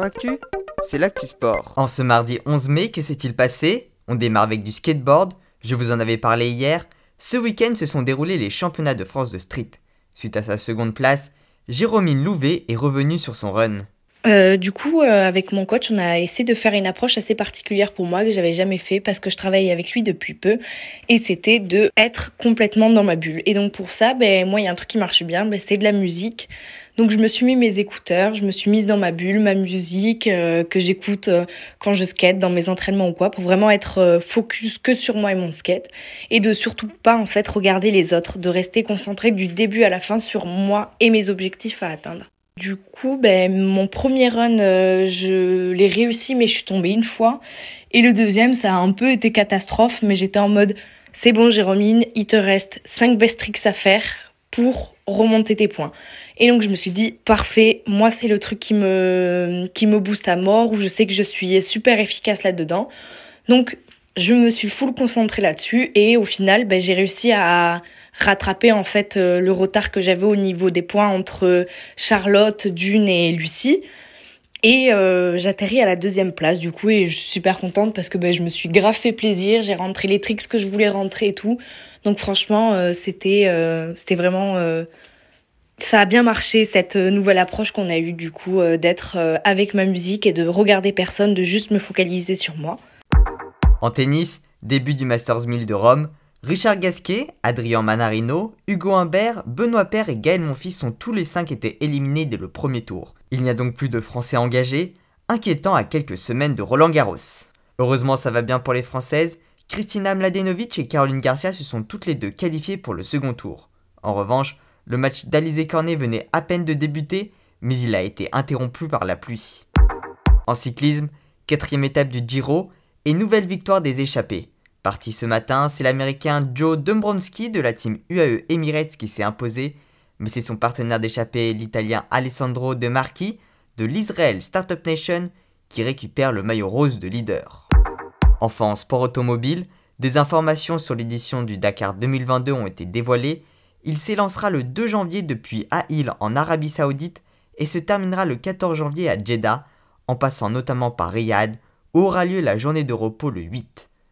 Actu, c'est l'actu sport. En ce mardi 11 mai, que s'est-il passé? On démarre avec du skateboard, je vous en avais parlé hier. Ce week-end se sont déroulés les championnats de France de street. Suite à sa seconde place, Jérôme Louvet est revenu sur son run. Euh, du coup, euh, avec mon coach, on a essayé de faire une approche assez particulière pour moi que j'avais jamais fait parce que je travaille avec lui depuis peu et c'était de être complètement dans ma bulle. Et donc pour ça, ben moi il y a un truc qui marche bien, ben, c'est de la musique. Donc je me suis mis mes écouteurs, je me suis mise dans ma bulle, ma musique euh, que j'écoute euh, quand je skate, dans mes entraînements ou quoi, pour vraiment être euh, focus que sur moi et mon skate et de surtout pas en fait regarder les autres, de rester concentré du début à la fin sur moi et mes objectifs à atteindre. Du coup, ben mon premier run, je l'ai réussi, mais je suis tombée une fois. Et le deuxième, ça a un peu été catastrophe, mais j'étais en mode c'est bon, Jérôme, il te reste 5 best tricks à faire pour remonter tes points. Et donc je me suis dit parfait, moi c'est le truc qui me qui me booste à mort où je sais que je suis super efficace là-dedans. Donc je me suis full concentrée là-dessus et au final ben, j'ai réussi à rattraper en fait euh, le retard que j'avais au niveau des points entre Charlotte, Dune et Lucie. Et euh, j'atterris à la deuxième place du coup et je suis super contente parce que ben, je me suis grave fait plaisir, j'ai rentré les tricks que je voulais rentrer et tout. Donc franchement euh, c'était euh, c'était vraiment euh, ça a bien marché cette nouvelle approche qu'on a eue du coup d'être avec ma musique et de regarder personne, de juste me focaliser sur moi. En tennis, début du Masters 1000 de Rome, Richard Gasquet, Adrien Manarino, Hugo Humbert, Benoît Père et Gaël Monfils sont tous les cinq été éliminés dès le premier tour. Il n'y a donc plus de Français engagés, inquiétant à quelques semaines de Roland Garros. Heureusement ça va bien pour les Françaises, Kristina Mladenovic et Caroline Garcia se sont toutes les deux qualifiées pour le second tour. En revanche, le match d'Alizé Cornet venait à peine de débuter, mais il a été interrompu par la pluie. En cyclisme, quatrième étape du Giro et nouvelle victoire des échappés. Parti ce matin, c'est l'américain Joe Dombrowski de la team UAE Emirates qui s'est imposé, mais c'est son partenaire d'échappée, l'italien Alessandro De Marchi de l'Israel Startup Nation qui récupère le maillot rose de leader. Enfin, en sport automobile, des informations sur l'édition du Dakar 2022 ont été dévoilées. Il s'élancera le 2 janvier depuis Aïl en Arabie Saoudite et se terminera le 14 janvier à Jeddah, en passant notamment par Riyad, où aura lieu la journée de repos le 8.